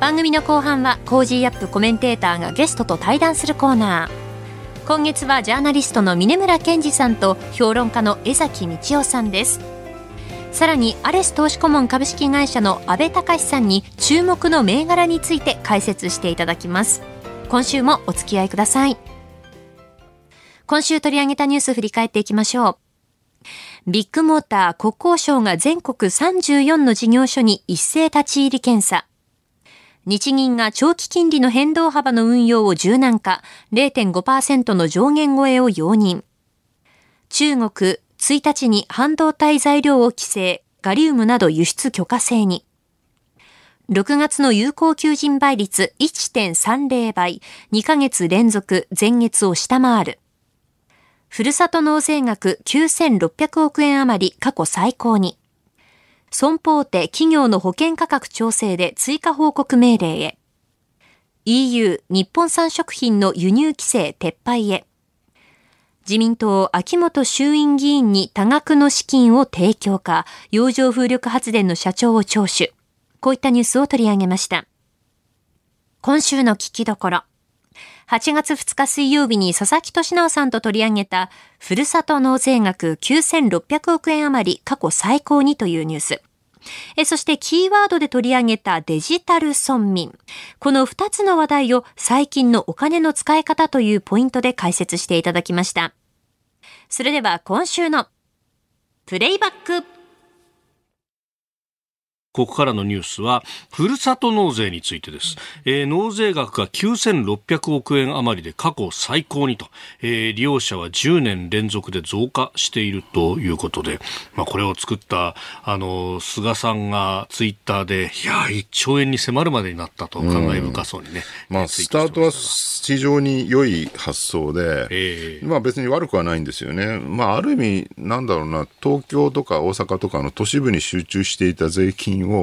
番組の後半は Cozy upコメンテーターがゲストと対談するコーナー。今月はジャーナリストの峯村健司さんと評論家の江崎道朗さんです。さらにアレス投資顧問株式会社の阿部隆さんに注目の銘柄について解説していただきます。今週もお付き合いください。今週取り上げたニュース振り返っていきましょう。ビッグモーター国交省が全国34の事業所に一斉立ち入り検査。日銀が長期金利の変動幅の運用を柔軟化、0.5%の上限超えを容認。中国、1日に半導体材料を規制、ガリウムなど輸出許可制に。6月の有効求人倍率1.30倍、2ヶ月連続前月を下回る。ふるさと納税額9600億円余り過去最高に。損保大手企業の保険価格調整で追加報告命令へ。EU 日本産食品の輸入規制撤廃へ。自民党秋元衆院議員に多額の資金を提供か、洋上風力発電の社長を聴取。こういったニュースを取り上げました。今週の聞きどころ。8月2日水曜日に佐々木俊直さんと取り上げた、ふるさと納税額9600億円余り過去最高にというニュース。えそしてキーワードで取り上げたデジタル村民。この2つの話題を最近のお金の使い方というポイントで解説していただきました。それでは今週のプレイバックここからのニュースは、ふるさと納税についてです。えー、納税額が9600億円余りで過去最高にと、えー、利用者は10年連続で増加しているということで、まあ、これを作った、あの、菅さんがツイッターで、いや、1兆円に迫るまでになったと感慨深そうにね。まあ、スタートは非常に良い発想で、えー、まあ別に悪くはないんですよね。まあ、ある意味、なんだろうな、東京とか大阪とかの都市部に集中していた税金金を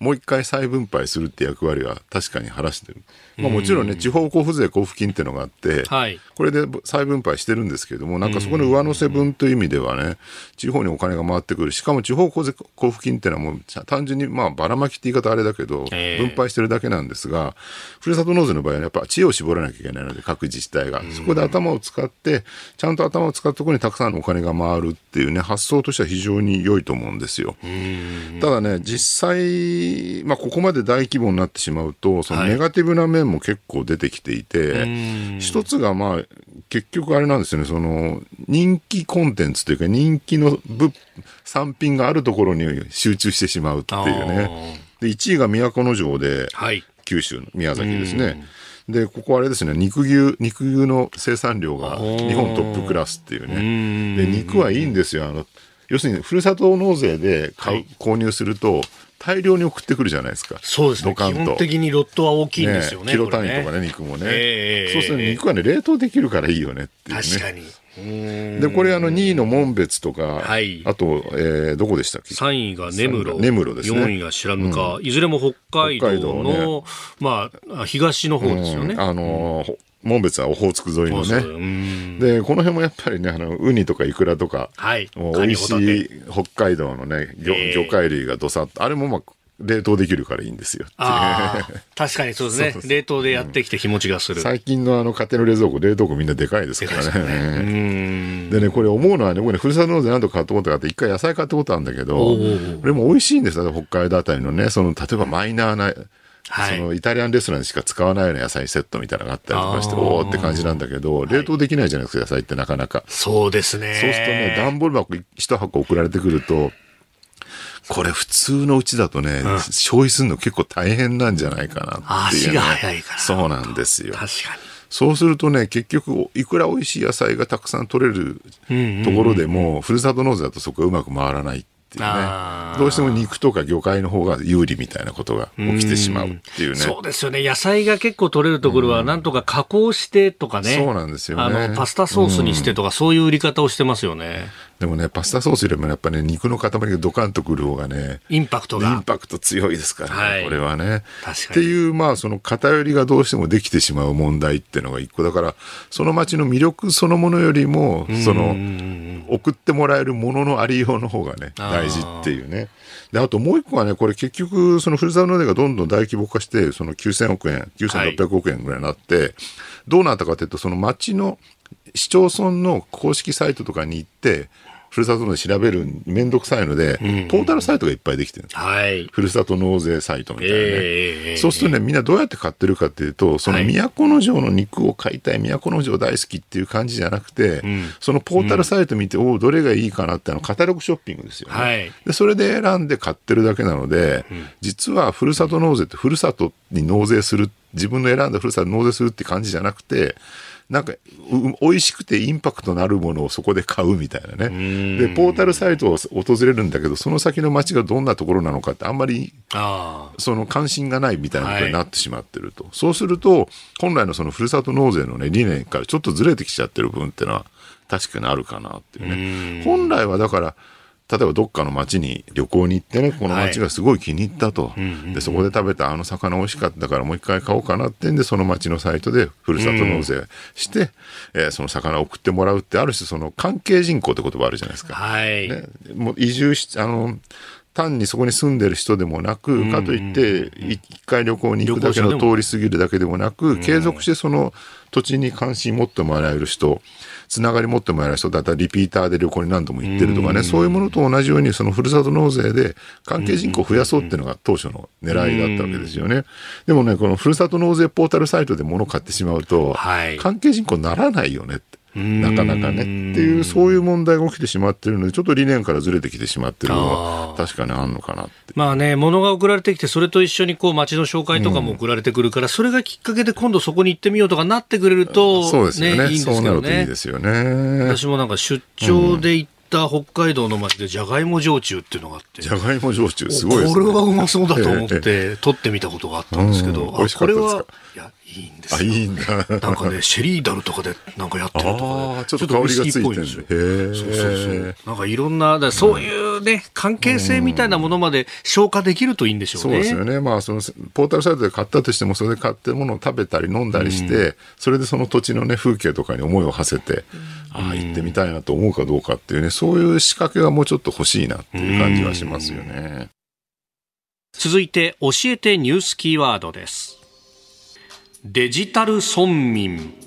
もう一回再分配するって役割は確かに果たしてる。まあ、もちろんね、地方交付税交付金っていうのがあって、はい、これで再分配してるんですけれども、なんかそこの上乗せ分という意味ではね、地方にお金が回ってくる。しかも地方交付金っていうのはもう単純にまあばらまきって言い方あれだけど、分配してるだけなんですが、ふるさと納税の場合はやっぱ知恵を絞らなきゃいけないので、各自治体が。そこで頭を使って、ちゃんと頭を使ったところにたくさんのお金が回るっていうね、発想としては非常に良いと思うんですよ。ただね、実際、まあここまで大規模になってしまうと、そのネガティブな面も結構出てきていて、一つがまあ、結局あれなんですよね、その、人気コンテンツというか人気の物、産品があるところに集中してしまうっていうね。で、1位が都城で、はい、九州の宮崎ですね。で、ここあれですね、肉牛、肉牛の生産量が日本トップクラスっていうね。で、肉はいいんですよ。あの、要するに、ふるさと納税で買う、はい、購入すると、大量に送ってくるじゃないですか。そうですね。基本的にロットは大きいんですよね。ねキロ単位とかね、ね肉もね、えー。そうすると肉はね、冷凍できるからいいよねっていうね。確かに。で、これあの2位の門別とか、はい、あと、えー、どこでしたっけ ?3 位が根室。根室ですね。4位が白糠、うん、いずれも北海道の、ね、まあ、東の方ですよね。あのー門別はオホーツク沿いのね。で、この辺もやっぱりね、あの、ウニとかイクラとか、はい。美味しい北海道のね、魚えー、魚介類がどさっと、あれもまあ、冷凍できるからいいんですよ。確かにそうですねそうそう冷凍でやってきて日持ちがする。最近のあの家庭の冷蔵庫、冷凍庫みんなでかいですからね。でね、これ思うのはね、僕ね、ふるさと納税何とか買ったことがあって、一回野菜買ったことあるんだけど、これも美味しいんですよ、北海道あたりのね、その、例えばマイナーな、はい、そのイタリアンレストランでしか使わないような野菜セットみたいなのがあったりとかして、おおって感じなんだけど、冷凍できないじゃないですか、野菜ってなかなか。そうですね。そうするとね、段ボール箱一箱送られてくると、これ普通のうちだとね、うん、消費するの結構大変なんじゃないかなっていう、ね、足が早いから。そうなんですよ。確かに。そうするとね、結局、いくら美味しい野菜がたくさん取れるところでも、ふるさと納税だとそこがうまく回らないっっていうね。どうしても肉とか魚介の方が有利みたいなことが起きてしまうっていうね。うそうですよね。野菜が結構取れるところは、なんとか加工してとかね。そうなんですよね。あの、パスタソースにしてとか、そういう売り方をしてますよね。でもね、パスタソースよりもやっぱね、肉の塊がドカンとくる方がね、インパクトが。インパクト強いですからね、はい、これはね。確かに。っていう、まあ、その偏りがどうしてもできてしまう問題っていうのが一個だから、その街の魅力そのものよりも、その、送ってもらえるもののありようの方がね、大事っていうね。で、あともう一個はね、これ結局、そのふるさと納税がどんどん大規模化して、その9000億円、9600億円ぐらいになって、はい、どうなったかというと、その町の市町村の公式サイトとかに行って、ふるさと納税調べるめんどくさいので、うん、ポータルサイトがいっぱいできてるんです、はい、ふるさと納税サイトみたいなね、えー、そうするとね、みんなどうやって買ってるかっていうと、その都城の肉を買いたい、都城大好きっていう感じじゃなくて、うん、そのポータルサイト見て、うん、おどれがいいかなってあのカタログショッピングですよね、はい、で。それで選んで買ってるだけなので、実はふるさと納税ってふるさとに納税する、自分の選んだふるさと納税するって感じじゃなくて、なんか、美味しくてインパクトのあるものをそこで買うみたいなね。で、ポータルサイトを訪れるんだけど、その先の街がどんなところなのかってあんまり、その関心がないみたいなことになってしまってると。はい、そうすると、本来のそのふるさと納税のね、理念からちょっとずれてきちゃってる部分っていうのは、確かにあるかなっていうね。本来はだから、例えばどっかの町に旅行に行ってね、この町がすごい気に入ったと。で、そこで食べたあの魚美味しかったからもう一回買おうかなってんで、その町のサイトでふるさと納税して、うん、えー、その魚を送ってもらうって、ある種その関係人口って言葉あるじゃないですか。はい。ね、もう移住し、あの、単にそこに住んでる人でもなく、かといって、一回旅行に行くだけの通り過ぎるだけでもなく、継続してその土地に関心持ってもらえる人、つながり持ってもらえる人だ。ったらリピーターで旅行に何度も行ってるとかね、そういうものと同じように、そのふるさと納税で関係人口を増やそうっていうのが当初の狙いだったわけですよね。でもね、このふるさと納税ポータルサイトで物を買ってしまうと、関係人口ならないよねって。なかなかねっていう、そういう問題が起きてしまってるので、ちょっと理念からずれてきてしまってるのは、確かにあるのかなって。まあね、物が送られてきて、それと一緒にこう街の紹介とかも送られてくるから、うん、それがきっかけで今度そこに行ってみようとかなってくれると、そうですよね。いいんですいいですよね。私もなんか出張で行った北海道の町でじゃがいも焼酎っていうのがあって。じゃがいも焼酎、すごいね。これはうまそうだと思って、取ってみたことがあったんですけど、うん、これは、いや、いいんですよ。あ、いいんだ。なんかね、シェリーダルとかでなんかやってるとかで、ちょっと香りがついてるんですよ。そうそうそう。なんかいろんな、だそういうね、関係性みたいなものまで消化できるといいんでしょうね。そうですよね。まあ、その、ポータルサイトで買ったとしても、それで買ってものを食べたり飲んだりして、それでその土地のね、風景とかに思いを馳せて、ああ、行ってみたいなと思うかどうかっていうね、そういう仕掛けがもうちょっと欲しいなっていう感じはしますよね。続いて、教えてニュースキーワードです。デジタル村民。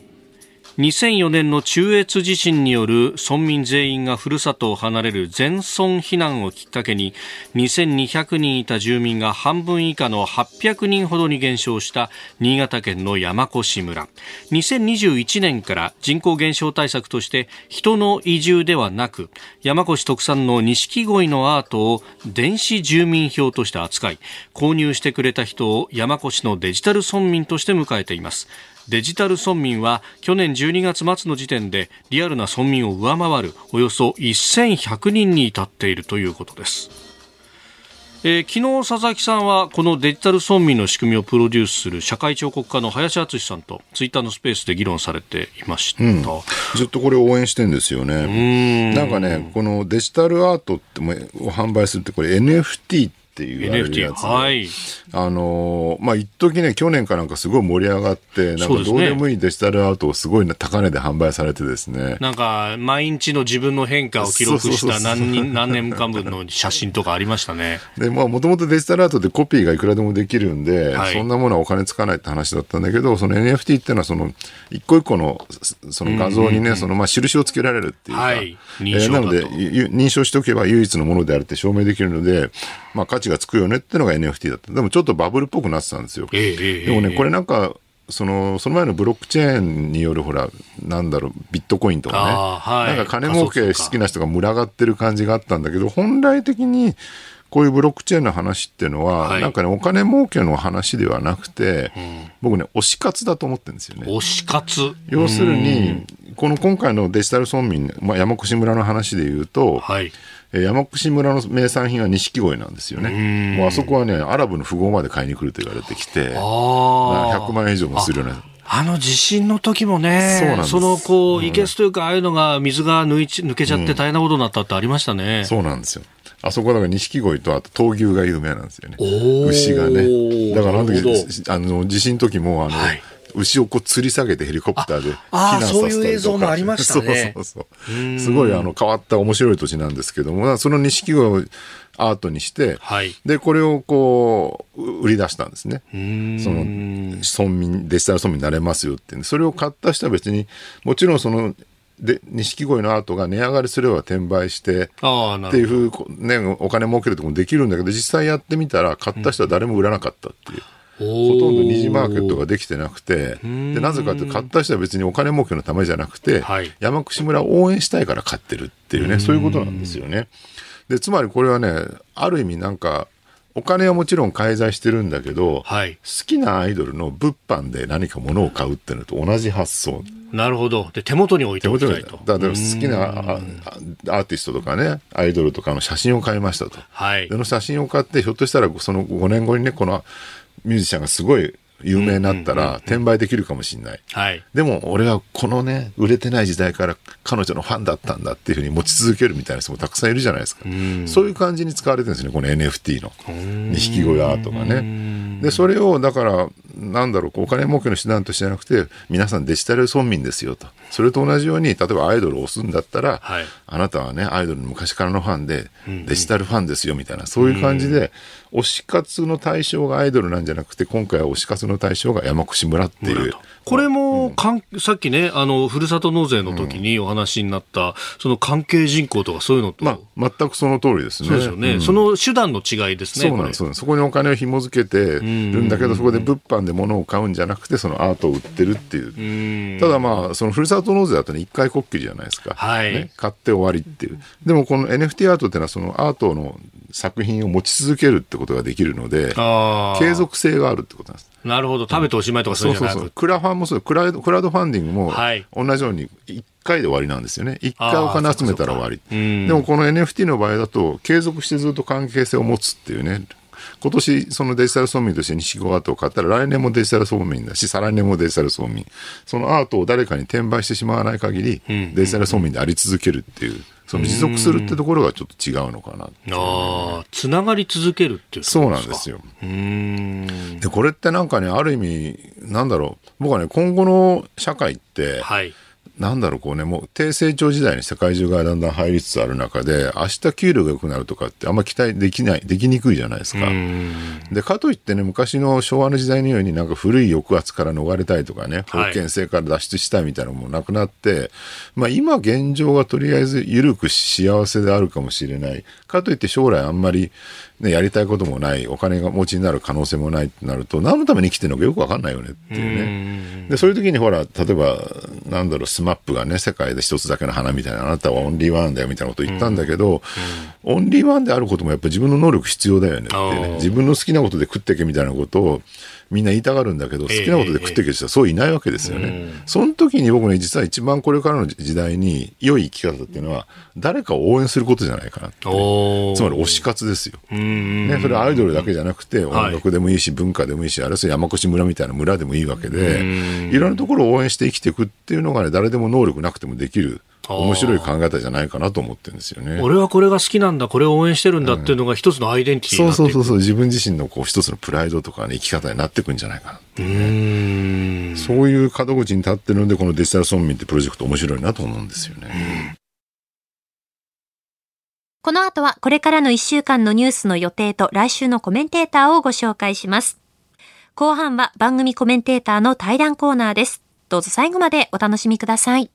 2004年の中越地震による村民全員がふるさとを離れる全村避難をきっかけに2200人いた住民が半分以下の800人ほどに減少した新潟県の山古志村。2021年から人口減少対策として人の移住ではなく山古志特産の錦鯉のアートを電子住民票として扱い購入してくれた人を山古志のデジタル村民として迎えています。デジタル村民は去年12月末の時点でリアルな村民を上回るおよそ1100人に至っているということです。えー、昨日佐々木さんはこのデジタル村民の仕組みをプロデュースする社会彫刻家の林敦さんとツイッターのスペースで議論されていました、うん、ずっとこれを応援してんですよね。なんかねこのデジタルアートって販売するってこれ NFT ってっていうやつ。で、はい、あのまあ一時ね去年かなんかすごい盛り上がってなんかどうでもいいデジタルアートをすごい高値で販売されてですね。なんか毎日の自分の変化を記録した何人何年間分の写真とかありましたね。でまあもともとデジタルアートでコピーがいくらでもできるんで、はい、そんなものはお金つかないって話だったんだけどその NFT っていうのはその一個一個のその画像にね、そのまあ印をつけられるっていうか、はい、えー、なので認証しておけば唯一のものであるって証明できるのでまあ価値がつくよねっていうのが NFT だった。でもちょっとバブルっぽくなってたんですよ。えー、でもね、これなんか、そのその前のブロックチェーンによるほら、なんだろう、ビットコインとかね、はい、なんか金儲け好きな人が群がってる感じがあったんだけど、本来的にこういうブロックチェーンの話っていうのは、はい、なんかね、お金儲けの話ではなくて、うん、僕ね、推し活だと思ってるんですよね。推し活。要するに、この今回のデジタル村民、まあ、山越村の話で言うと、はい、山越村の名産品は錦鯉なんですよね。もうあそこはね、アラブの富豪まで買いに来ると言われてきて、100万円以上もするような。あの地震の時もね、そのこう、いけすというか、ああいうのが水が抜いち抜けちゃって大変なことになったってありましたね。うん、そうなんですよ。あそこだから錦鯉とあと闘牛が有名なんですよね。牛がね。だからあの時、あの地震の時も、あの、はい牛をこう吊り下げてヘリコプターで避難させたりとか。そういう映像もありましたね。そうそうそう。すごいあの変わった面白い土地なんですけども、その錦鯉をアートにして、はい、で、これをこう、売り出したんですね。その、村民、デジタル村民になれますよって、それを買った人は別に、もちろんその、で、錦鯉のアートが値上がりすれば転売して、っていうふう、ね、お金儲けるとこもできるんだけど、実際やってみたら、買った人は誰も売らなかったっていう。ほとんど二次マーケットができてなくて、でなぜかって買った人は別にお金儲けのためじゃなくて、はい、山口村を応援したいから買ってるっていうね、そういうことなんですよね。で、つまりこれはね、ある意味なんか、お金はもちろん介在してるんだけど、はい、好きなアイドルの物販で何か物を買うっていうのと同じ発想。なるほど。で、手元に置いておきたいと。だから好きなアーティストとかね、アイドルとかの写真を買いましたと。はい。その写真を買って、ひょっとしたらその5年後にね、このミュージシャンがすごい有名になったら転売できるかもしれない。はい。でも俺はこのね、売れてない時代から彼女のファンだったんだっていうふうに持ち続けるみたいな人もたくさんいるじゃないですか。うそういう感じに使われてるんですね、この NFT の。錦鯉アートがね。で、それをだから、なんだろう、お金儲けの手段としてじゃなくて、皆さんデジタル村民ですよと。それと同じように、例えばアイドルを押すんだったら、はい、あなたはね、アイドルの昔からのファンで、デジタルファンですよみたいな、そういう感じで、推し活の対象がアイドルなんじゃなくて、今回は推し活の対象が山越村っていう。これもかん、さっきね、あの、ふるさと納税の時にお話になった、その関係人口とかそういうのと。まあ、全くその通りですね。そうですよね。うん、その手段の違いですね。そうなんです。そこにお金を紐付けてるんだけど、そこで物販で物を買うんじゃなくて、そのアートを売ってるっていう。ただまあ、そのふるさと納税だとね、一回こっきりじゃないですか。はい。ね、買って終わりっていう。でもこの NFT アートっていうのは、そのアートの作品を持ち続けるってことができるので、継続性があるってことなんです。なるほど。食べておしまいとかそういうそうそうクラファンもそうクラ、クラウドファンディングも同じように1回で終わりなんですよね。1回お金集めたら終わり。でもこの NFT の場合だと、継続してずっと関係性を持つっていうね。今年、そのデジタル村民として西郷アートを買ったら、来年もデジタル村民だし、再来年もデジタル村民。そのアートを誰かに転売してしまわない限り、デジタル村民であり続けるっていう。その持続するってところがちょっと違うのかなああ、つながり続けるっていうそうなんですよ。で、これってなんかね、ある意味、なんだろう、僕はね、今後の社会って、はい、なんだろう、こうね、もう低成長時代に世界中がだんだん入りつつある中で、明日給料が良くなるとかってあんま期待できない、できにくいじゃないですか。で、かといってね、昔の昭和の時代のようになんか古い抑圧から逃れたいとかね、封建制から脱出したいみたいなのもなくなって、まあ今現状はとりあえず緩く幸せであるかもしれない。かといって将来あんまりね、やりたいこともない、お金が持ちになる可能性もないってなると、何のために生きてるのかよくわかんないよねっていうね。で、そういう時にほら、例えば、なんだろう、 SMAP がね、世界で一つだけの花みたいな、あなたはオンリーワンだよみたいなこと言ったんだけど、オンリーワンであることもやっぱ自分の能力必要だよねってね。自分の好きなことで食っていけみたいなことを、みんな言いたがるんだけど、好きなことで食っていける人はそういないわけですよね。えー、その時に僕ね、実は一番これからの時代に良い生き方っていうのは、誰かを応援することじゃないかなって。つまり推し活ですよ。ね、それはアイドルだけじゃなくて、音楽でもいいし、文化でもいいし、あるいは山越村みたいな村でもいいわけで、いろんなところを応援して生きていくっていうのがね、誰でも能力なくてもできる。面白い考え方じゃないかなと思ってるんですよね。俺はこれが好きなんだ、これを応援してるんだっていうのが一つのアイデンティティになってそうそうそう、自分自身のこう一つのプライドとかね、生き方になっていくんじゃないかなっていうね。そういう門口に立ってるので、このデジタル村民ってプロジェクト面白いなと思うんですよね。この後はこれからの1週間のニュースの予定と来週のコメンテーターをご紹介します。後半は番組コメンテーターの対談コーナーです。どうぞ最後までお楽しみください。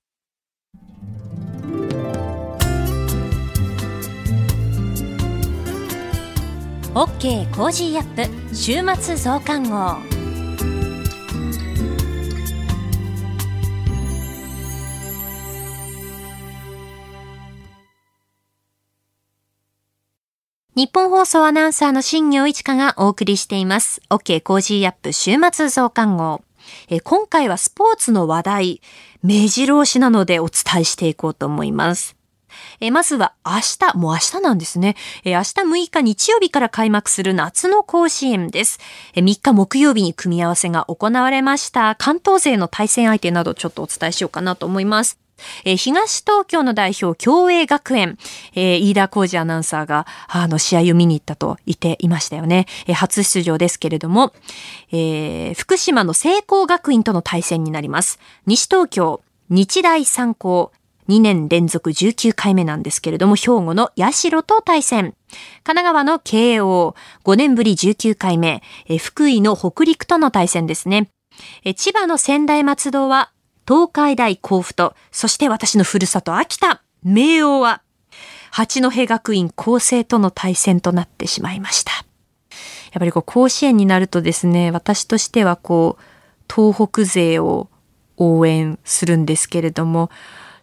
OK Cozy up 週末増刊号。ニッポン放送アナウンサーの新行市佳がお送りしています。OK Cozy up 週末増刊号。え今回はスポーツの話題、目白押しなのでお伝えしていこうと思います。えまずは明日、もう明日なんですね。え明日6日日曜日から開幕する夏の甲子園です。え3日木曜日に組み合わせが行われました関東勢の対戦相手などちょっとお伝えしようかなと思います。えー、東東京の代表、共栄学園、えー、飯田浩二アナウンサーが、あの、試合を見に行ったと言っていましたよね。えー、初出場ですけれども、えー、福島の聖光学院との対戦になります。西東京、日大三高、2年連続19回目なんですけれども、兵庫の社と対戦。神奈川の慶応、5年ぶり19回目、え福井の北陸との対戦ですね。え千葉の仙台松戸は東海大甲府と、そして私のふるさと秋田、明王は、八戸学院高生との対戦となってしまいました。やっぱりこう甲子園になるとですね、私としてはこう、東北勢を応援するんですけれども、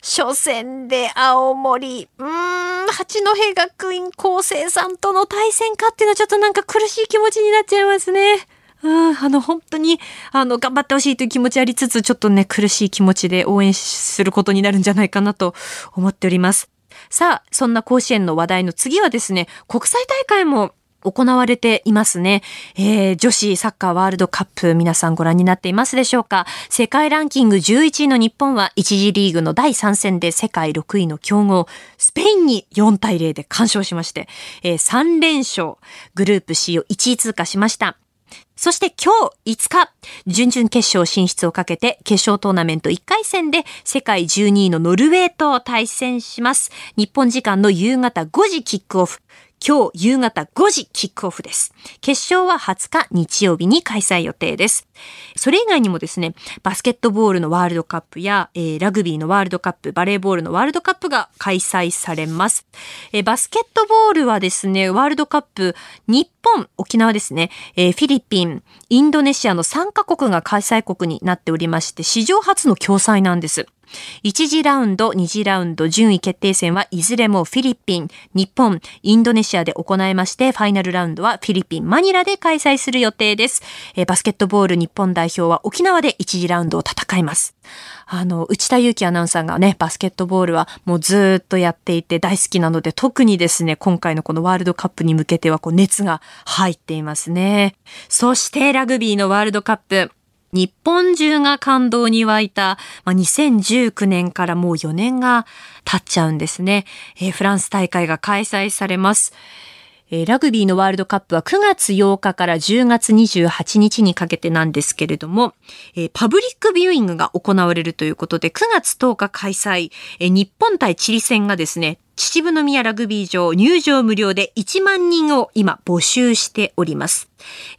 初戦で青森、うーん、八戸学院高生さんとの対戦かっていうのはちょっとなんか苦しい気持ちになっちゃいますね。うん、あの、本当に、あの、頑張ってほしいという気持ちありつつ、ちょっとね、苦しい気持ちで応援することになるんじゃないかなと思っております。さあ、そんな甲子園の話題の次はですね、国際大会も行われていますね。えー、女子サッカーワールドカップ皆さんご覧になっていますでしょうか世界ランキング11位の日本は1次リーグの第3戦で世界6位の強豪スペインに4対0で完勝しまして、えー、3連勝グループ C を1位通過しました。そして今日5日、準々決勝進出をかけて決勝トーナメント1回戦で世界12位のノルウェーと対戦します。日本時間の夕方5時キックオフ。今日夕方5時キックオフです。決勝は20日日曜日に開催予定です。それ以外にもですね、バスケットボールのワールドカップや、えー、ラグビーのワールドカップ、バレーボールのワールドカップが開催されます。えー、バスケットボールはですね、ワールドカップ、日本、沖縄ですね、えー、フィリピン、インドネシアの3カ国が開催国になっておりまして、史上初の共催なんです。1次ラウンド、2次ラウンド、順位決定戦はいずれもフィリピン、日本、インドネシアで行いまして、ファイナルラウンドはフィリピン、マニラで開催する予定です。えー、バスケットボール日本代表は沖縄で1次ラウンドを戦います。あの、内田祐樹アナウンサーがね、バスケットボールはもうずっとやっていて大好きなので、特にですね、今回のこのワールドカップに向けてはこう熱が入っていますね。そしてラグビーのワールドカップ。日本中が感動に沸いた、まあ、2019年からもう4年が経っちゃうんですね、えー、フランス大会が開催されます。えー、ラグビーのワールドカップは9月8日から10月28日にかけてなんですけれども、えー、パブリックビューイングが行われるということで、9月10日開催、えー、日本対チリ戦がですね、秩父宮ラグビー場入場無料で1万人を今募集しております。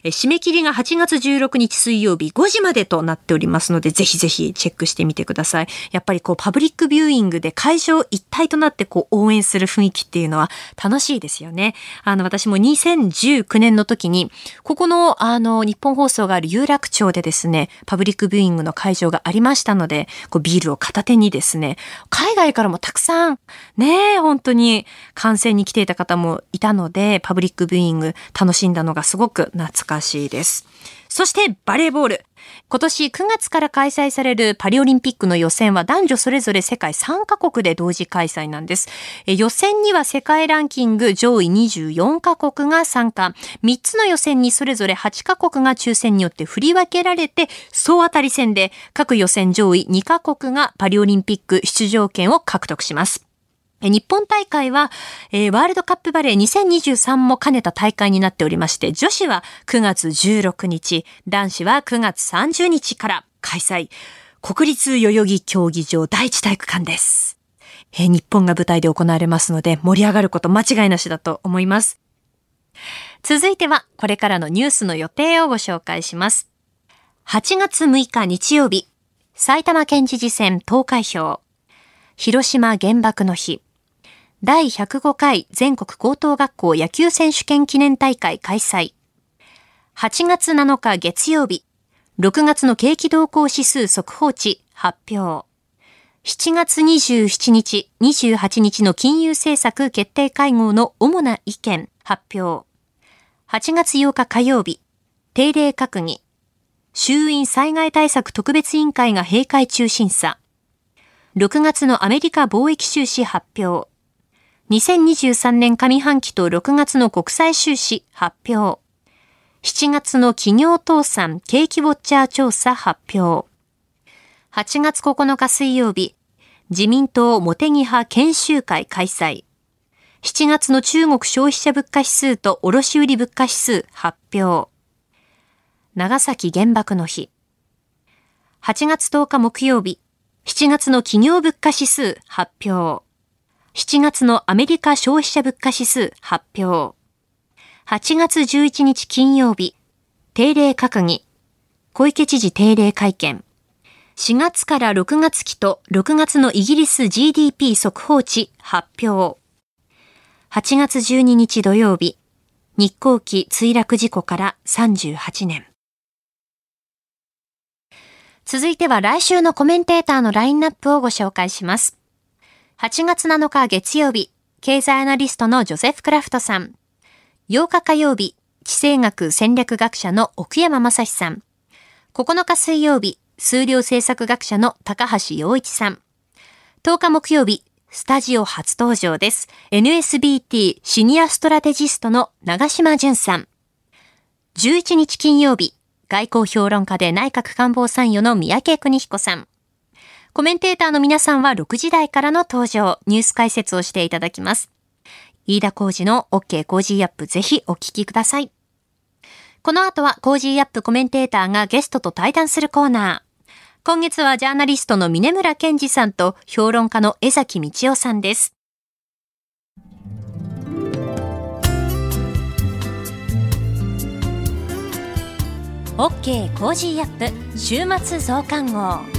締め切りが8月16日水曜日5時までとなっておりますので、ぜひぜひチェックしてみてください。やっぱりこうパブリックビューイングで会場一体となってこう応援する雰囲気っていうのは楽しいですよね。あの私も2019年の時に、ここのあの日本放送がある有楽町でですね、パブリックビューイングの会場がありましたので、こうビールを片手にですね、海外からもたくさんね、本当に観戦に来ていた方もいたので、パブリックビューイング楽しんだのがすごく懐かしいです。そしてバレーボール。今年9月から開催されるパリオリンピックの予選は男女それぞれ世界3カ国で同時開催なんです。予選には世界ランキング上位24カ国が参加。3つの予選にそれぞれ8カ国が抽選によって振り分けられて、総当たり戦で各予選上位2カ国がパリオリンピック出場権を獲得します。日本大会は、えー、ワールドカップバレー2023も兼ねた大会になっておりまして、女子は9月16日、男子は9月30日から開催。国立代々木競技場第一体育館です。えー、日本が舞台で行われますので、盛り上がること間違いなしだと思います。続いては、これからのニュースの予定をご紹介します。8月6日日曜日、埼玉県知事選投開票、広島原爆の日、第105回全国高等学校野球選手権記念大会開催。8月7日月曜日、6月の景気動向指数速報値発表。7月27日、28日の金融政策決定会合の主な意見発表。8月8日火曜日、定例閣議。衆院災害対策特別委員会が閉会中審査。6月のアメリカ貿易収支発表。2023年上半期と6月の国際収支発表。7月の企業倒産景気ウォッチャー調査発表。8月9日水曜日、自民党茂木派研修会開催。7月の中国消費者物価指数と卸売物価指数発表。長崎原爆の日。8月10日木曜日、7月の企業物価指数発表。7月のアメリカ消費者物価指数発表。8月11日金曜日、定例閣議。小池知事定例会見。4月から6月期と6月のイギリス GDP 速報値発表。8月12日土曜日、日航機墜落事故から38年。続いては来週のコメンテーターのラインナップをご紹介します。8月7日月曜日、経済アナリストのジョセフ・クラフトさん。8日火曜日、地政学戦略学者の奥山正史さん。9日水曜日、数量政策学者の高橋洋一さん。10日木曜日、スタジオ初登場です。NSBT シニアストラテジストの長島淳さん。11日金曜日、外交評論家で内閣官房参与の宮家邦彦さん。コメンテーターの皆さんは6時台からの登場、ニュース解説をしていただきます。飯田浩二の OK コージーアップぜひお聞きください。この後は Cozy upコメンテーターがゲストと対談するコーナー。今月はジャーナリストの峯村健司さんと評論家の江崎道朗さんです。OK Cozy up 週末増刊号。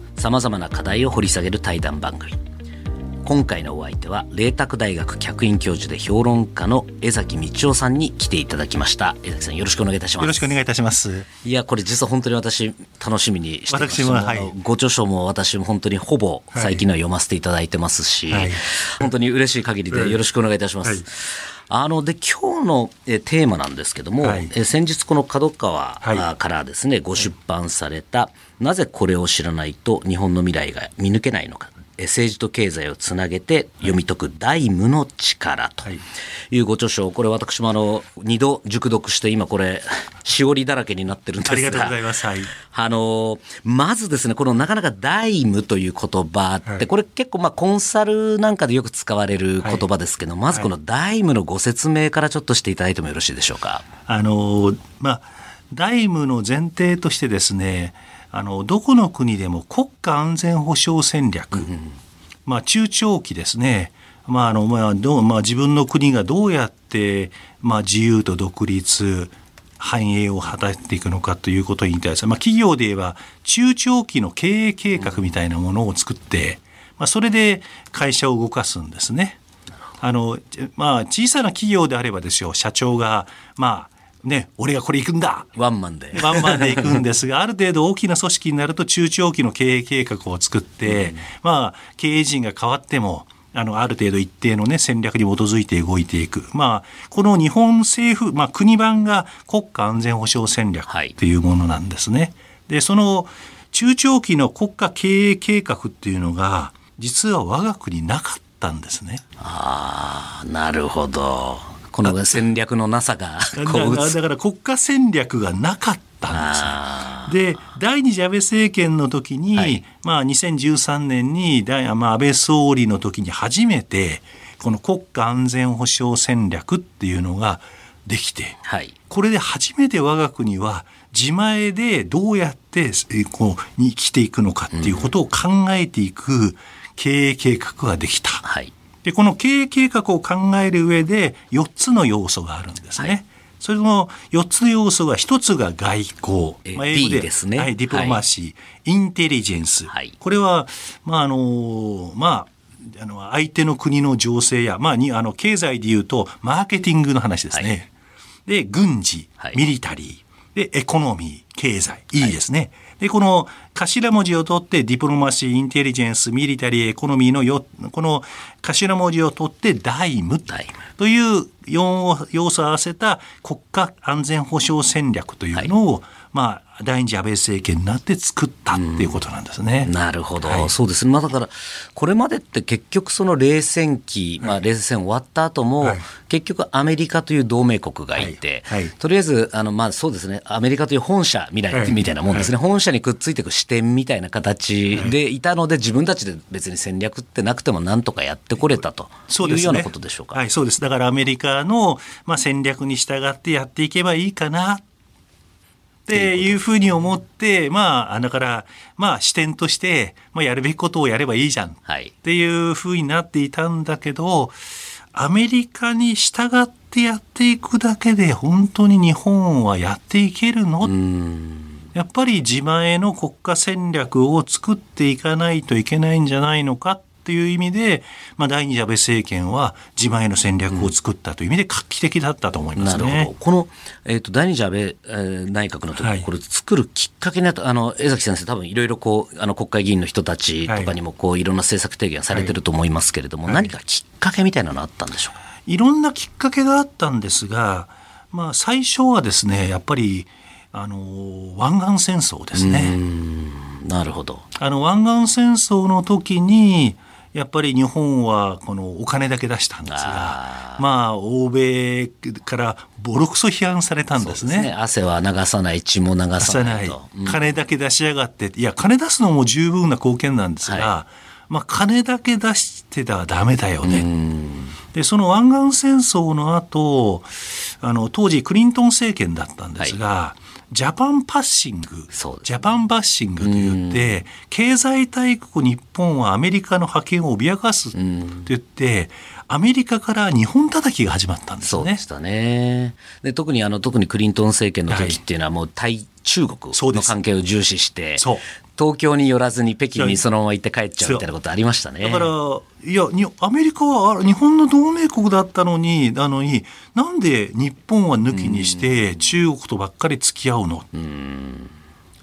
様々な課題を掘り下げる対談番組。今回のお相手は麗澤大学客員教授で評論家の江崎道夫さんに来ていただきました。江崎さんよろしくお願いいたします。よろしくお願いいたします。いやこれ実は本当に私楽しみにしてます。私も、はい、ご著書も私も本当にほぼ最近のは読ませていただいてますし、はい、本当に嬉しい限りでよろしくお願いいたします、はい。あので今日のえテーマなんですけども、はい、え先日この角川からですね、ご出版された、なぜこれを知らないと日本の未来が見抜けないのか政治と経済をつなげて読み解く大無の力とい。うご著書、これ私もあの2度熟読して今これしおりだらけになってるんですが。ありがとうございます、はい、あのまずですねこのなかなか大無という言葉って、これ結構まあコンサルなんかでよく使われる言葉ですけど、まずこの大無のご説明からちょっとしていただいてもよろしいでしょうか？あのまあ大無の前提としてですねあのどこの国でも国家安全保障戦略、うん、まあ、中長期ですね、まああのまあどうまあ、自分の国がどうやって、まあ、自由と独立繁栄を果たしていくのかということに対して、まあ、企業で言えば中長期の経営計画みたいなものを作って、まあ、それで会社を動かすんですね。あのまあ、小さな企業であればですよ社長がまあね、俺がこれ行くんだ。ワンマンで。ワンマンで行くんですが ある程度大きな組織になると中長期の経営計画を作って、うん、まあ経営陣が変わってもあのある程度一定の、ね、戦略に基づいて動いていく、まあ、この日本政府、まあ、国版が国家安全保障戦略っていうものなんですね。はい、でその中長期の国家経営計画っていうのが実は我が国なかったんですね。あなるほどこの戦略のなさが だから国家戦略がなかったんですで第二次安倍政権の時に、はい、まあ、2013年に第、まあ、安倍総理の時に初めてこの国家安全保障戦略っていうのができて、はい、これで初めて我が国は自前でどうやってこうに生きていくのかっていうことを考えていく経営計画ができた。はいで、この経営計画を考える上で4つの要素があるんですね。はいそれの4つの要素が1つが外交。まあ、英語でですね。はい、ディプロマシー、はい、インテリジェンス。はい、これは、まあ、あの、まあ、あの、相手の国の情勢や、まあ、に、あの、経済で言うと、マーケティングの話ですね。で、軍事、 military、で、 economy、経済。いいですね。で、この頭文字を取って diplomacy、intelligence、military、economy のよ、この頭文字を取って DIME という4要素を合わせた国家安全保障戦略というのを、はい、まあ、第二次安倍政権になって作ったっていうことなんですね。なるほど、はい、そうですね。まあだからこれまでって結局その冷戦期、まあ冷戦終わった後も、はい、結局アメリカという同盟国がいて、はい、とりあえずあのまあそうですね。アメリカという本社未来みたいなもんですね。本社にくっついていく視点みたいな形でいたので、自分たちで別に戦略ってなくてもなんとかやってこれたというようなことでしょうか？はい、そうです。だからアメリカのまあ戦略に従ってやっていけばいいかな。っていうふうに思って、まあ、だから、まあ、視点として、まあ、やるべきことをやればいいじゃんっていうふうになっていたんだけど、アメリカに従ってやっていくだけで本当に日本はやっていけるの？やっぱり自前の国家戦略を作っていかないといけないんじゃないのかっていう意味で、まあ、第二次安倍政権は自前の戦略を作ったという意味で画期的だったと思いますね。この、えーと、第二次安倍、えー、内閣の時、はい、これ作るきっかけになったあの江崎先生多分いろいろこうあの国会議員の人たちとかにもこういろんな政策提言されてると思いますけれども、はい、何かきっかけみたいなのあったんでしょうか？い。ろんなきっかけがあったんですが、まあ、最初はですねやっぱりあの湾岸戦争ですね。なるほど。あの湾岸戦争の時にやっぱり日本はこのお金だけ出したんですがまあ欧米からボロクソ批判されたんですね、ね、汗は流さない血も流さないと、うん、金だけ出しやがって。いや金出すのも十分な貢献なんですが、はい、まあ、金だけ出してたらダメだよね。でその湾岸戦争の後あの当時クリントン政権だったんですが、はいジャパンパッシング、ジャパンバッシングといって、経済大国日本はアメリカの覇権を脅かすと言って、アメリカから日本叩きが始まったんですね。そうでしたね。で特にあの特にクリントン政権の時っていうのはもう対中国の関係を重視して、東京に寄らずに北京にそのまま行って帰っちゃうみたいなことありましたね。だから、いや、アメリカは日本の同盟国だったのに、なのに、なんで日本は抜きにして中国とばっかり付き合うの？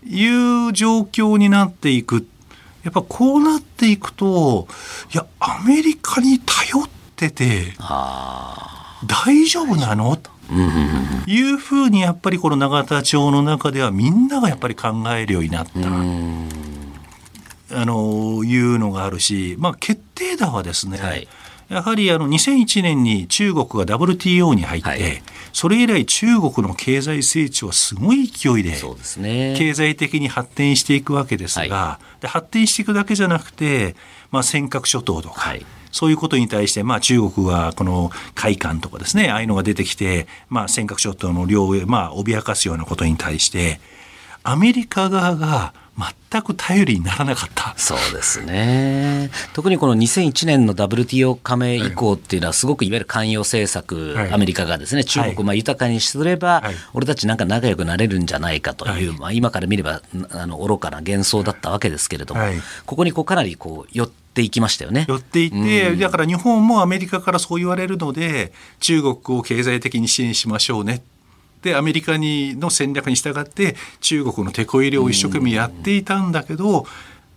いう状況になっていく。やっぱこうなっていくと、いや、アメリカに頼ってて、大丈夫なの？と。いうふうにやっぱりこの永田町の中ではみんながやっぱり考えるようになった。あのいうのがあるし、まあ、決定打はですね、はい、やはりあの2001年に中国が WTO に入って、はい、それ以来中国の経済成長はすごい勢いで経済的に発展していくわけですが、はい、で発展していくだけじゃなくて、まあ、尖閣諸島とか、そういうことに対して、まあ、中国はこの海艦とかですねああいうのが出てきて、まあ、尖閣諸島の領へ、まあ、脅かすようなことに対してアメリカ側が全く頼りにならなかった。そうですね。特にこの2001年の WTO 加盟以降っていうのはすごくいわゆる寛容政策、はい、アメリカがですね。中国をまあ豊かにすれば、はい、俺たちなんか仲良くなれるんじゃないかという、はい、まあ、今から見ればあの愚かな幻想だったわけですけれども、ここにこうかなりこう寄っていきましたよね。寄っていって、うん、だから日本もアメリカからそう言われるので中国を経済的に支援しましょうねでアメリカにの戦略に従って中国のテこ入れを一生懸命やっていたんだけど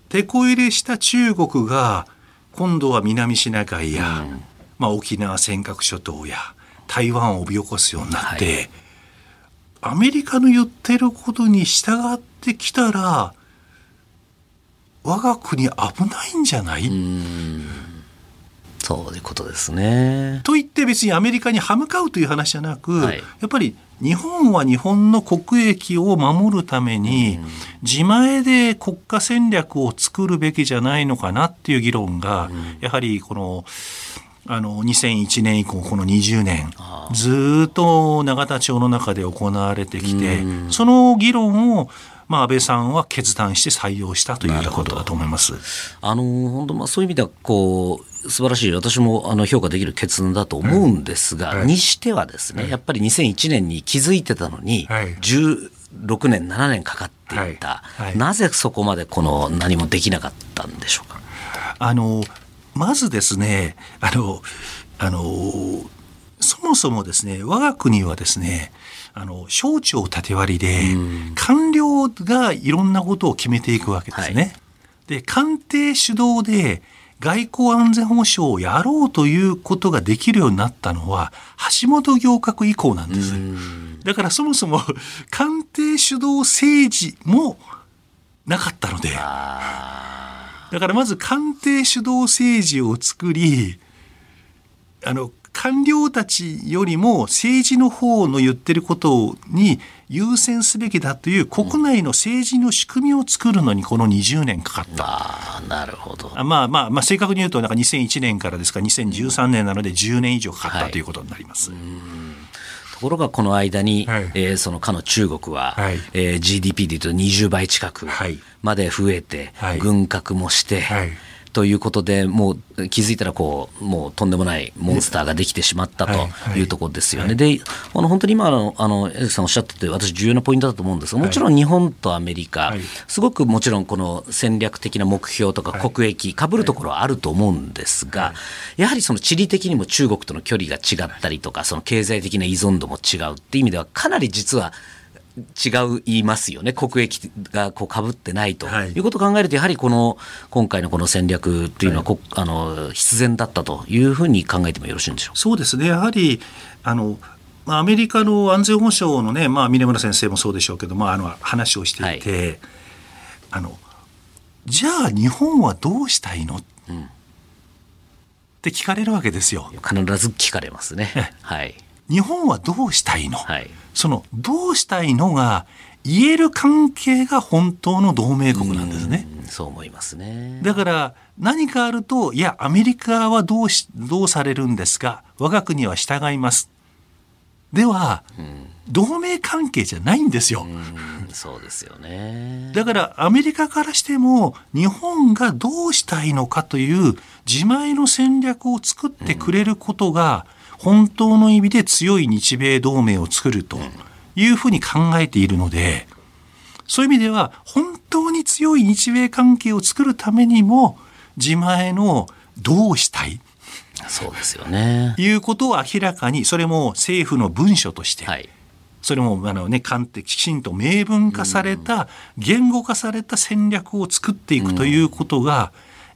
テこ入れした中国が今度は南シナ海や、まあ、沖縄尖閣諸島や台湾を脅かすようになって、はい、アメリカの言ってることに従ってきたら我が国危ないんじゃない？そういうことですね。と言って別にアメリカに歯向かうという話じゃなく、はい、やっぱり日本は日本の国益を守るために、自前で国家戦略を作るべきじゃないのかなっていう議論が、やはりこの、あの2001年以降この20年ずっと永田町の中で行われてきてその議論をまあ、安倍さんは決断して採用したということだと思います。あの本当まあそういう意味ではこう素晴らしい。私もあの評価できる決断だと思うんですが、はい。はい、にしてはですね、やっぱり2001年に気づいてたのに、はい、16年7年かかっていた、なぜそこまでこの何もできなかったんでしょうか？あのまずですねあのあのそもそもですね我が国はですねあの省庁縦割りで、官僚がいろんなことを決めていくわけですね。はい、で官邸主導で外交安全保障をやろうということができるようになったのは橋本行革以降なんです。だからそもそも官邸主導政治もなかったので。だからまず官邸主導政治を作りあの官僚たちよりも政治の方の言ってることに優先すべきだという国内の政治の仕組みを作るのにこの20年かかった。あなるほど。まあまあ、まあ、正確に言うとなんか2001年からですか2013年なので10年以上かかったということになります。はい。ところがこの間に、はい、えー、そのかの中国は、はい、えー、GDP でいうと20倍近くまで増えて、はい、軍拡もして、はいということで、もう気づいたらこう、もうとんでもないモンスターができてしまったというところですよね。で、あの本当に今の、あの、江さんおっしゃってて、私、重要なポイントだと思うんですが、もちろん日本とアメリカ、すごくもちろんこの戦略的な目標とか国益、かぶるところはあると思うんですが、やはりその地理的にも中国との距離が違ったりとか、その経済的な依存度も違うっていう意味では、かなり実は、違う言いますよね。国益がこうかぶってないと、はい、いうことを考えるとやはりこの今回のこの戦略というのは、はい、あの必然だったというふうに考えてもよろしいんでしょうそうですね。やはりあのアメリカの安全保障のね、まあ、峰村先生もそうでしょうけど、まあ、あの話をしていて、はい、あのじゃあ日本はどうしたいの、うん、って聞かれるわけですよ。必ず聞かれますね。はい、日本はどうしたいの、はいそのどうしたいのが言える関係が本当の同盟国なんですね。そう思いますね。だから何かあるといやアメリカはどうしどうされるんですか？我が国は従います。では、うん、同盟関係じゃないんですよ。そうですよね。だからアメリカからしても日本がどうしたいのかという自前の戦略を作ってくれることが、うん本当の意味で強い日米同盟を作るというふうに考えているので、そういう意味では本当に強い日米関係を作るためにも自前のどうしたいそうですよね。いうことを明らかにそれも政府の文書として、はい、それもあの、ね、官邸きちんと明文化された、言語化された戦略を作っていくということが、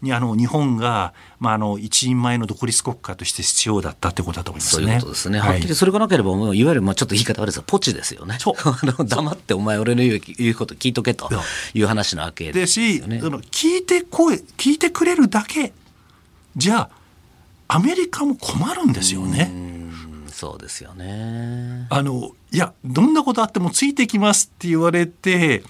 にあの日本が、まあ、あの一人前の独立国家として必要だったということだと思いますね。そういうことですね。はっきりそれがなければ、もういわゆる、まあ、ちょっと言い方悪いですが、ポチですよね。あの黙ってお前俺の言う言うこと聞いとけという話なわけですよね。し、聞いて声、聞いてくれるだけ、じゃあ、アメリカも困るんですよね。そうですよね。あのいやどんなことあってもついてきますって言われて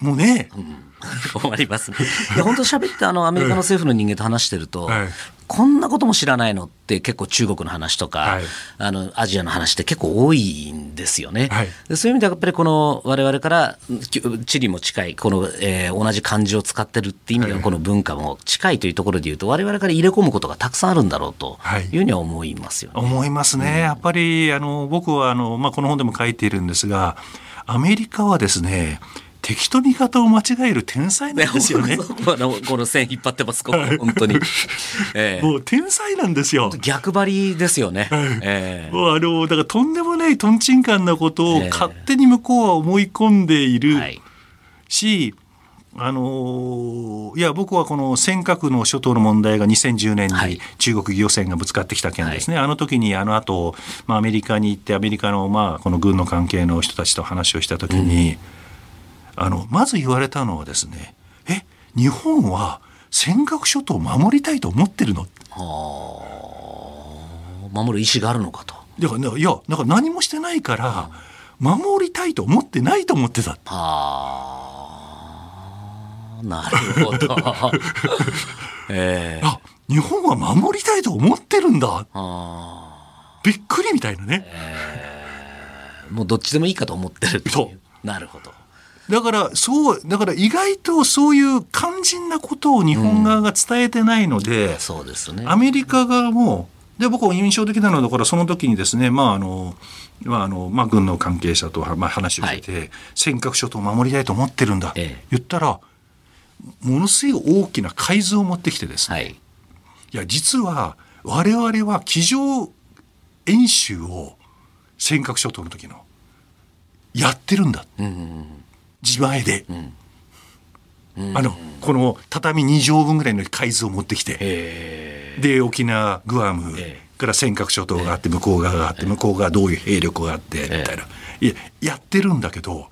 もうね、うん、終わりますね。本当喋ってあのアメリカの政府の人間と話してると、はい、こんなことも知らないのって結構中国の話とか、はい、あのアジアの話って結構多いんですよね。はい、でそういう意味ではやっぱりこの我々から地理も近いこの、えー、同じ漢字を使ってるっていう意味ではこの文化も近いというところでいうと我々から入れ込むことがたくさんあるんだろうというふうには思いますよね。思いますね。やっぱりあの僕はあの、まあ、この本でも書いているんですがアメリカはですね敵と味方を間違える天才なんですよね。この この線引っ張ってます、本当に。えー、もう天才なんですよ。逆張りですよね。えー、もうあのだからとんでもないとんちんかんなことを勝手に向こうは思い込んでいるし、あのいや僕はこの尖閣の諸島の問題が2010年に中国漁船がぶつかってきた件ですね、はい、あの時にあの後、まあアメリカに行ってアメリカのまあこの軍の関係の人たちと話をした時に、うんあのまず言われたのはですねえ日本は尖閣諸島を守りたいと思ってるの？守る意思があるのかと。だからいやなんか何もしてないから、守りたいと思ってないと思ってた。あなるほど。えー、あ日本は守りたいと思ってるんだ。びっくりみたいなね、えー、もうどっちでもいいかと思ってるそうなるほど。だからそうだから意外とそういう肝心なことを日本側が伝えてないので、うん、そうですね、アメリカ側もで僕は印象的なのはだからその時にですねまああのまああのまあ、軍の関係者とまあ話をしてて、はい、尖閣諸島を守りたいと思ってるんだ、ええ、言ったらものすごい大きな海図を持ってきてですね、はい、いや実は我々は机上演習を尖閣諸島の時のやってるんだ、うんうんうん自前で、うん、あのこの畳2畳分ぐらいの海図を持ってきて。で沖縄グアムから尖閣諸島があって向こう側があって向こう側どういう兵力があってみたいな。いややってるんだけど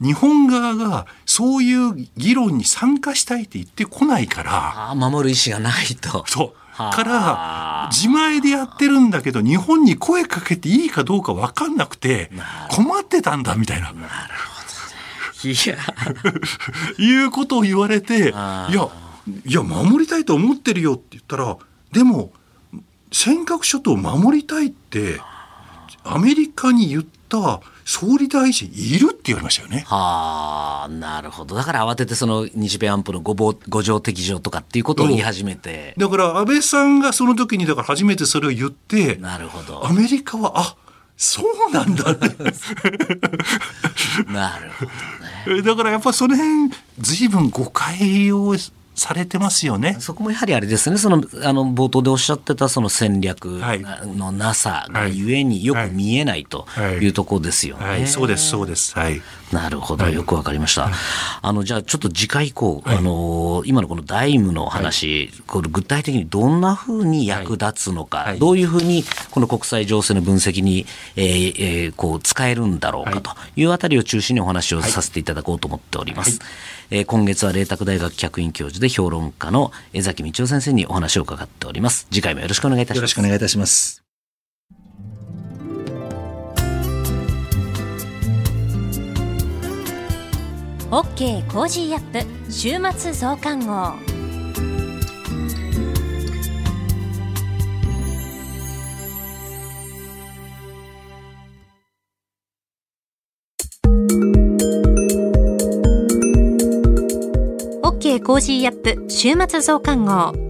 日本側がそういう議論に参加したいって言ってこないから。守る意思がないと。そう。から自前でやってるんだけど日本に声かけていいかどうか分かんなくて困ってたんだみたいな。なるほどいや。いうことを言われていやいや守りたいと思ってるよって言ったらでも尖閣諸島を守りたいってアメリカに言った総理大臣いるって言われましたよね。はあなるほど。だから慌ててその日米安保の五五条適条とかっていうことを言い始めて。だから安倍さんがその時にだから初めてそれを言ってなるほど。アメリカはあそうなんだね。なるほどね。だからやっぱその辺随分誤解をされてますよね。そこもやはりあれですね、そのあの冒頭でおっしゃってたその戦略のなさがゆえによく見えないというところですよね。はいはいはい、そうですそうです。はい。なるほど、よくわかりました。あのじゃあちょっと次回以降、あの今のこのダイムの話、これ具体的にどんなふうに役立つのか、どういうふうにこの国際情勢の分析に、えーえー、こう使えるんだろうかというあたりを中心にお話をさせていただこうと思っております。えー、今月は麗澤大学客員教授で評論家の江崎道夫先生にお話を伺っております。次回もよろしくお願いいたします。よろしくお願いいたします。OK Cozy up 週末増刊号。 OK Cozy up 週末増刊号。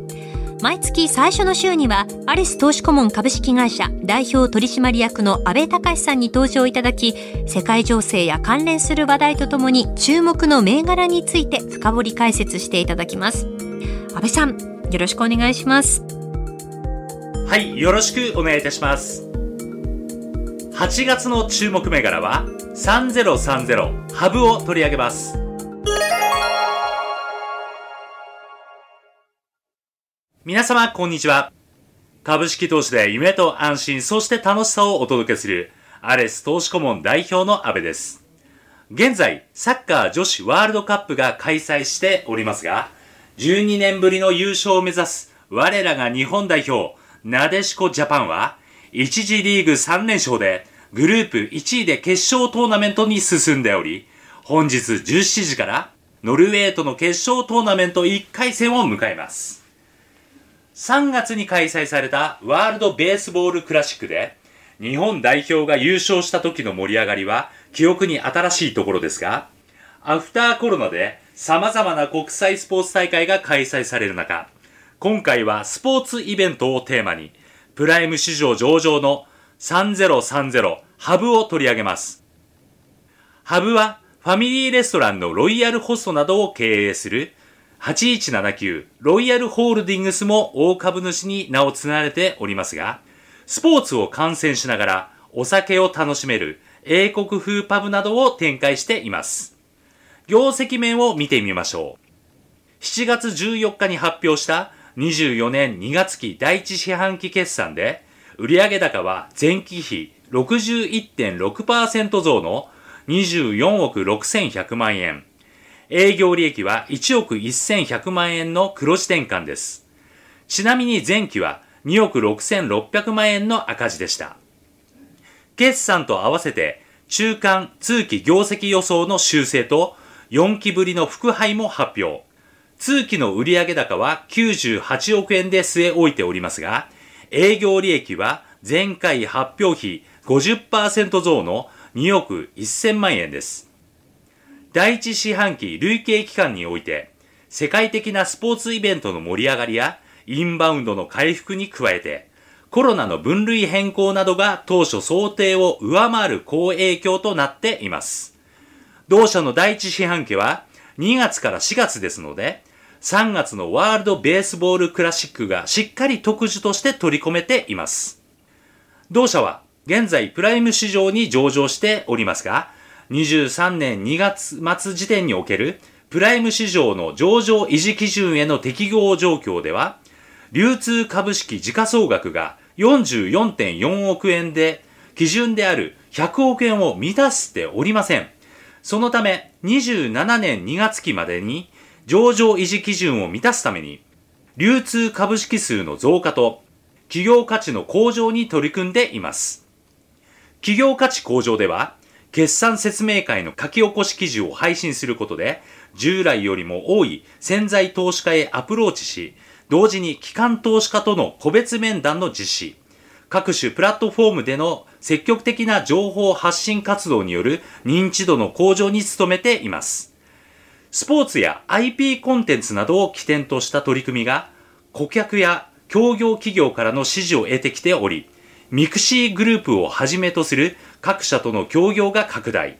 毎月最初の週にはアレス投資顧問株式会社代表取締役の阿部隆さんに登場いただき世界情勢や関連する話題とともに注目の銘柄について深掘り解説していただきます。阿部さんよろしくお願いします。はいよろしくお願いいたします。8月の注目銘柄は3030ハブを取り上げます。皆様、こんにちは。株式投資で夢と安心、そして楽しさをお届けする、アレス投資顧問代表の安部です。現在、サッカー女子ワールドカップが開催しておりますが、12年ぶりの優勝を目指す我らが日本代表、なでしこジャパンは、1次リーグ3連勝で、グループ1位で決勝トーナメントに進んでおり、本日17時から、ノルウェーとの決勝トーナメント1回戦を迎えます。3月に開催されたワールドベースボールクラシックで、日本代表が優勝した時の盛り上がりは記憶に新しいところですが、アフターコロナで様々な国際スポーツ大会が開催される中、今回はスポーツイベントをテーマに、プライム市場上場の3030ハブを取り上げます。ハブはファミリーレストランのロイヤルホストなどを経営する8179ロイヤルホールディングスも大株主に名を連ねておりますが、スポーツを観戦しながらお酒を楽しめる英国風パブなどを展開しています。業績面を見てみましょう。7月14日に発表した24年2月期第1四半期決算で、売上高は前期比61.6%増の24億6100万円。営業利益は1億1100万円の黒字転換です。ちなみに前期は2億6600万円の赤字でした。決算と合わせて中間通期業績予想の修正と4期ぶりの副配も発表。通期の売上高は98億円で据え置いておりますが、営業利益は前回発表比50%増の2億1000万円です。第一四半期累計期間において、世界的なスポーツイベントの盛り上がりや、インバウンドの回復に加えて、コロナの分類変更などが当初想定を上回る好影響となっています。同社の第一四半期は2月から4月ですので、3月のワールドベースボールクラシックがしっかり特需として取り込めています。同社は現在プライム市場に上場しておりますが、23年2月末時点におけるプライム市場の上場維持基準への適合状況では、流通株式時価総額が44.4億円で、基準である100億円を満たしておりません。そのため、27年2月期までに上場維持基準を満たすために、流通株式数の増加と企業価値の向上に取り組んでいます。企業価値向上では、決算説明会の書き起こし記事を配信することで、従来よりも多い潜在投資家へアプローチし、同時に機関投資家との個別面談の実施、各種プラットフォームでの積極的な情報発信活動による認知度の向上に努めています。スポーツや IP コンテンツなどを起点とした取り組みが、顧客や協業企業からの支持を得てきており、ミクシーグループをはじめとする各社との協業が拡大。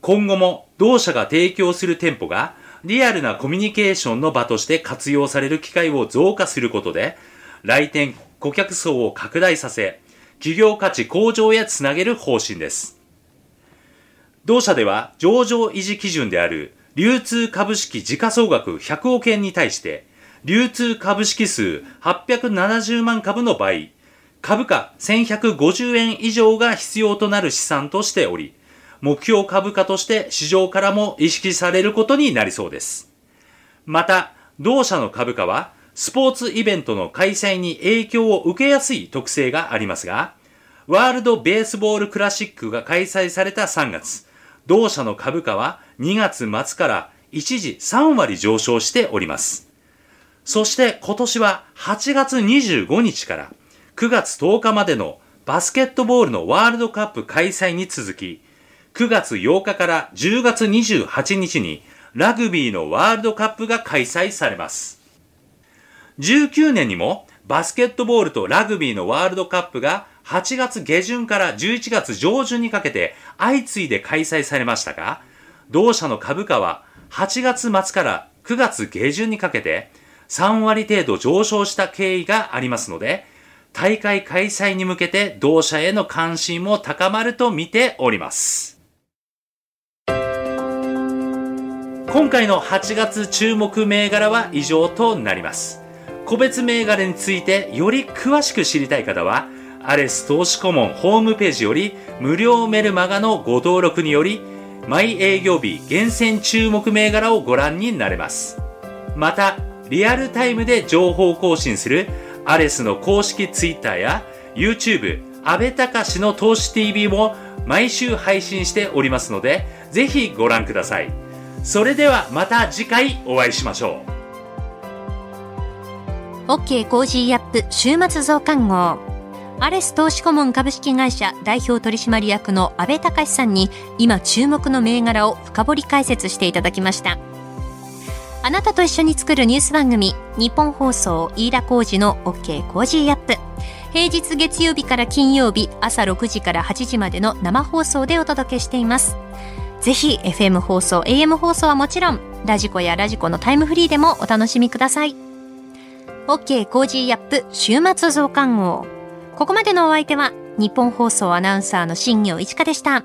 今後も同社が提供する店舗がリアルなコミュニケーションの場として活用される機会を増加することで、来店顧客層を拡大させ、企業価値向上へつなげる方針です。同社では上場維持基準である流通株式時価総額100億円に対して、流通株式数870万株の場合、株価1150円以上が必要となる資産としており、目標株価として市場からも意識されることになりそうです。また、同社の株価は、スポーツイベントの開催に影響を受けやすい特性がありますが、ワールドベースボールクラシックが開催された3月、同社の株価は2月末から一時3割上昇しております。そして今年は8月25日から9月10日までのバスケットボールのワールドカップ開催に続き、9月8日から10月28日にラグビーのワールドカップが開催されます。19年にもバスケットボールとラグビーのワールドカップが8月下旬から11月上旬にかけて相次いで開催されましたが、同社の株価は8月末から9月下旬にかけて3割程度上昇した経緯がありますので、大会開催に向けて同社への関心も高まると見ております。今回の8月注目銘柄は以上となります。個別銘柄についてより詳しく知りたい方は、アレス投資顧問ホームページより無料メルマガのご登録により、毎営業日厳選注目銘柄をご覧になれます。また、リアルタイムで情報更新するアレスの公式 Twitter や YouTube、安倍隆の投資 TV も毎週配信しておりますので、ぜひご覧ください。それではまた次回お会いしましょう。OK Cozy up 週末増刊号。アレス投資顧問株式会社代表取締役の安倍隆さんに今注目の銘柄を深掘り解説していただきました。あなたと一緒に作るニュース番組、ニッポン放送飯田浩司の OK Cozy up。平日月曜日から金曜日朝6時から8時までの生放送でお届けしています。ぜひ FM 放送、AM 放送はもちろん、 radiko や radiko のタイムフリーでもお楽しみください。OK Cozy up 週末増刊号。ここまでのお相手は、日本放送アナウンサーの新業一華でした。